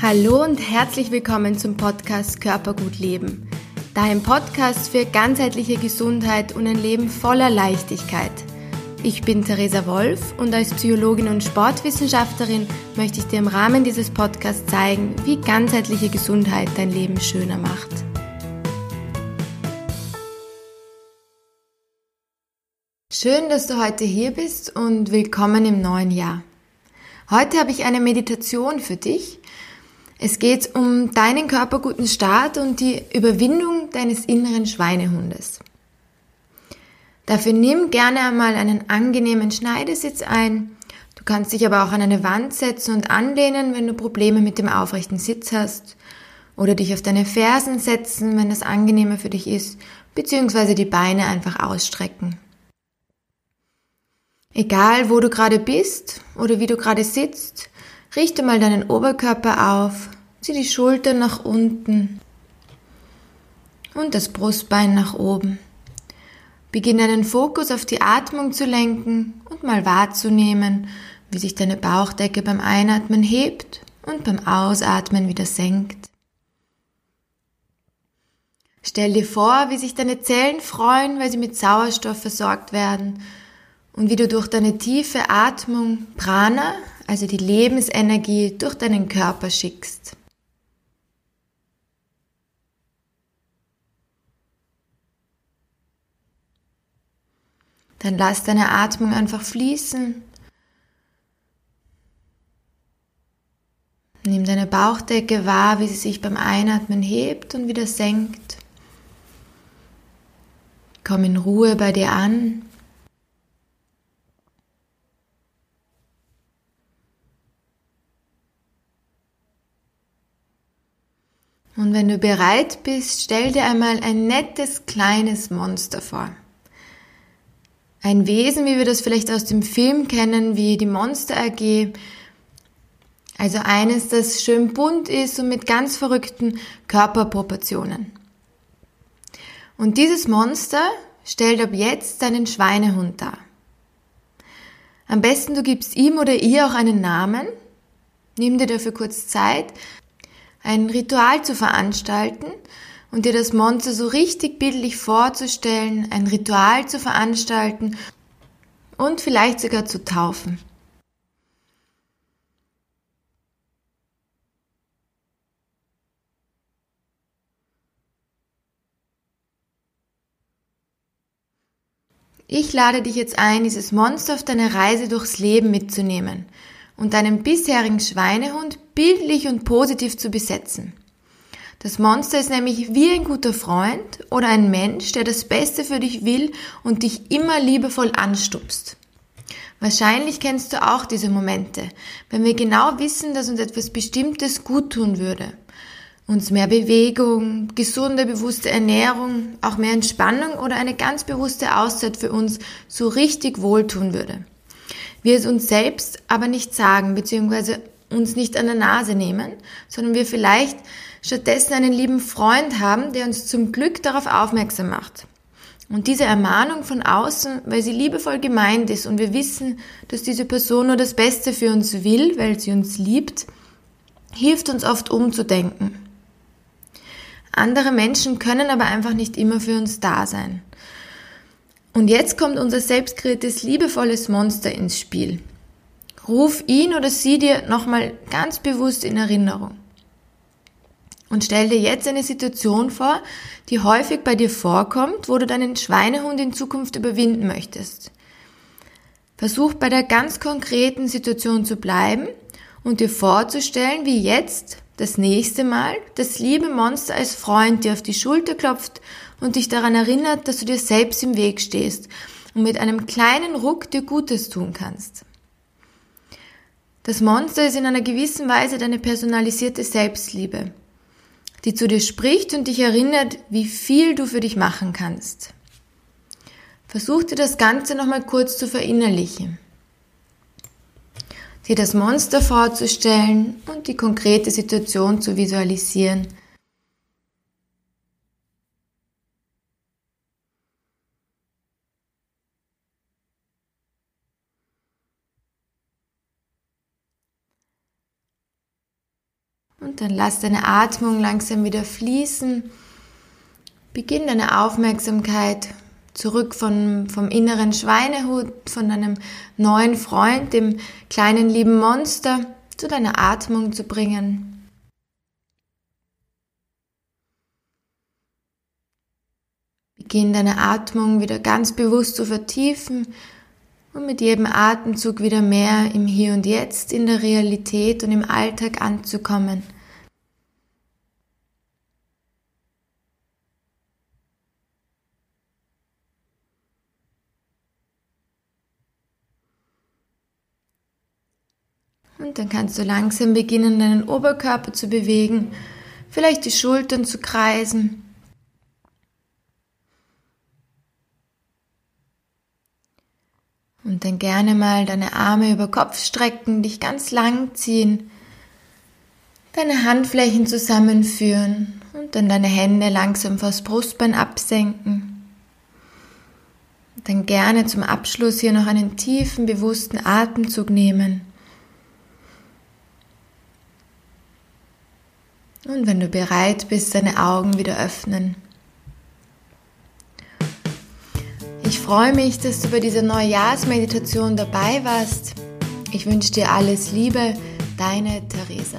Hallo und herzlich willkommen zum Podcast Körpergut Leben, dein Podcast für ganzheitliche Gesundheit und ein Leben voller Leichtigkeit. Ich bin Theresa Wolf und als Psychologin und Sportwissenschaftlerin möchte ich dir im Rahmen dieses Podcasts zeigen, wie ganzheitliche Gesundheit dein Leben schöner macht. Schön, dass du heute hier bist und willkommen im neuen Jahr. Heute habe ich eine Meditation für dich, es geht um deinen körperguten Start und die Überwindung deines inneren Schweinehundes. Dafür nimm gerne einmal einen angenehmen Schneidesitz ein. Du kannst dich aber auch an eine Wand setzen und anlehnen, wenn du Probleme mit dem aufrechten Sitz hast. Oder dich auf deine Fersen setzen, wenn das angenehmer für dich ist, beziehungsweise die Beine einfach ausstrecken. Egal, wo du gerade bist oder wie du gerade sitzt, Richte mal deinen Oberkörper auf, zieh die Schultern nach unten und das Brustbein nach oben. Beginne deinen Fokus auf die Atmung zu lenken und mal wahrzunehmen, wie sich deine Bauchdecke beim Einatmen hebt und beim Ausatmen wieder senkt. Stell dir vor, wie sich deine Zellen freuen, weil sie mit Sauerstoff versorgt werden und wie du durch deine tiefe Atmung Prana, also die Lebensenergie, durch deinen Körper schickst. Dann lass deine Atmung einfach fließen. Nimm deine Bauchdecke wahr, wie sie sich beim Einatmen hebt und wieder senkt. Komm in Ruhe bei dir an. Und wenn du bereit bist, stell dir einmal ein nettes kleines Monster vor. Ein Wesen, wie wir das vielleicht aus dem Film kennen, wie die Monster AG. Also eines, das schön bunt ist und mit ganz verrückten Körperproportionen. Und dieses Monster stellt ab jetzt deinen Schweinehund dar. Am besten du gibst ihm oder ihr auch einen Namen. Nimm dir dafür kurz Zeit, ein Ritual zu veranstalten und dir das Monster so richtig bildlich vorzustellen, ein Ritual zu veranstalten und vielleicht sogar zu taufen. Ich lade dich jetzt ein, dieses Monster auf deine Reise durchs Leben mitzunehmen und deinen bisherigen Schweinehund bildlich und positiv zu besetzen. Das Monster ist nämlich wie ein guter Freund oder ein Mensch, der das Beste für dich will und dich immer liebevoll anstupst. Wahrscheinlich kennst du auch diese Momente, wenn wir genau wissen, dass uns etwas Bestimmtes gut tun würde. Uns mehr Bewegung, gesunde, bewusste Ernährung, auch mehr Entspannung oder eine ganz bewusste Auszeit für uns so richtig wohltun würde wir es uns selbst aber nicht sagen, beziehungsweise uns nicht an der Nase nehmen, sondern wir vielleicht stattdessen einen lieben Freund haben, der uns zum Glück darauf aufmerksam macht. Und diese Ermahnung von außen, weil sie liebevoll gemeint ist und wir wissen, dass diese Person nur das Beste für uns will, weil sie uns liebt, hilft uns oft umzudenken. Andere Menschen können aber einfach nicht immer für uns da sein. Und jetzt kommt unser selbstkreiertes, liebevolles Monster ins Spiel. Ruf ihn oder sie dir nochmal ganz bewusst in Erinnerung. Und stell dir jetzt eine Situation vor, die häufig bei dir vorkommt, wo du deinen Schweinehund in Zukunft überwinden möchtest. Versuch bei der ganz konkreten Situation zu bleiben und dir vorzustellen, wie jetzt das nächste Mal das liebe Monster als Freund dir auf die Schulter klopft und dich daran erinnert, dass du dir selbst im Weg stehst und mit einem kleinen Ruck dir Gutes tun kannst. Das Monster ist in einer gewissen Weise deine personalisierte Selbstliebe, die zu dir spricht und dich erinnert, wie viel du für dich machen kannst. Versuch dir das Ganze nochmal kurz zu verinnerlichen. Dir das Monster vorzustellen und die konkrete Situation zu visualisieren, Und dann lass deine Atmung langsam wieder fließen. Beginn deine Aufmerksamkeit zurück von, vom inneren Schweinehut, von deinem neuen Freund, dem kleinen lieben Monster, zu deiner Atmung zu bringen. Beginn deine Atmung wieder ganz bewusst zu vertiefen und mit jedem Atemzug wieder mehr im Hier und Jetzt, in der Realität und im Alltag anzukommen. Und dann kannst du langsam beginnen, deinen Oberkörper zu bewegen, vielleicht die Schultern zu kreisen. Und dann gerne mal deine Arme über Kopf strecken, dich ganz lang ziehen, deine Handflächen zusammenführen und dann deine Hände langsam vors Brustbein absenken. Dann gerne zum Abschluss hier noch einen tiefen, bewussten Atemzug nehmen. Und wenn du bereit bist, deine Augen wieder öffnen. Ich freue mich, dass du bei dieser Neujahrsmeditation dabei warst. Ich wünsche dir alles Liebe, deine Theresa.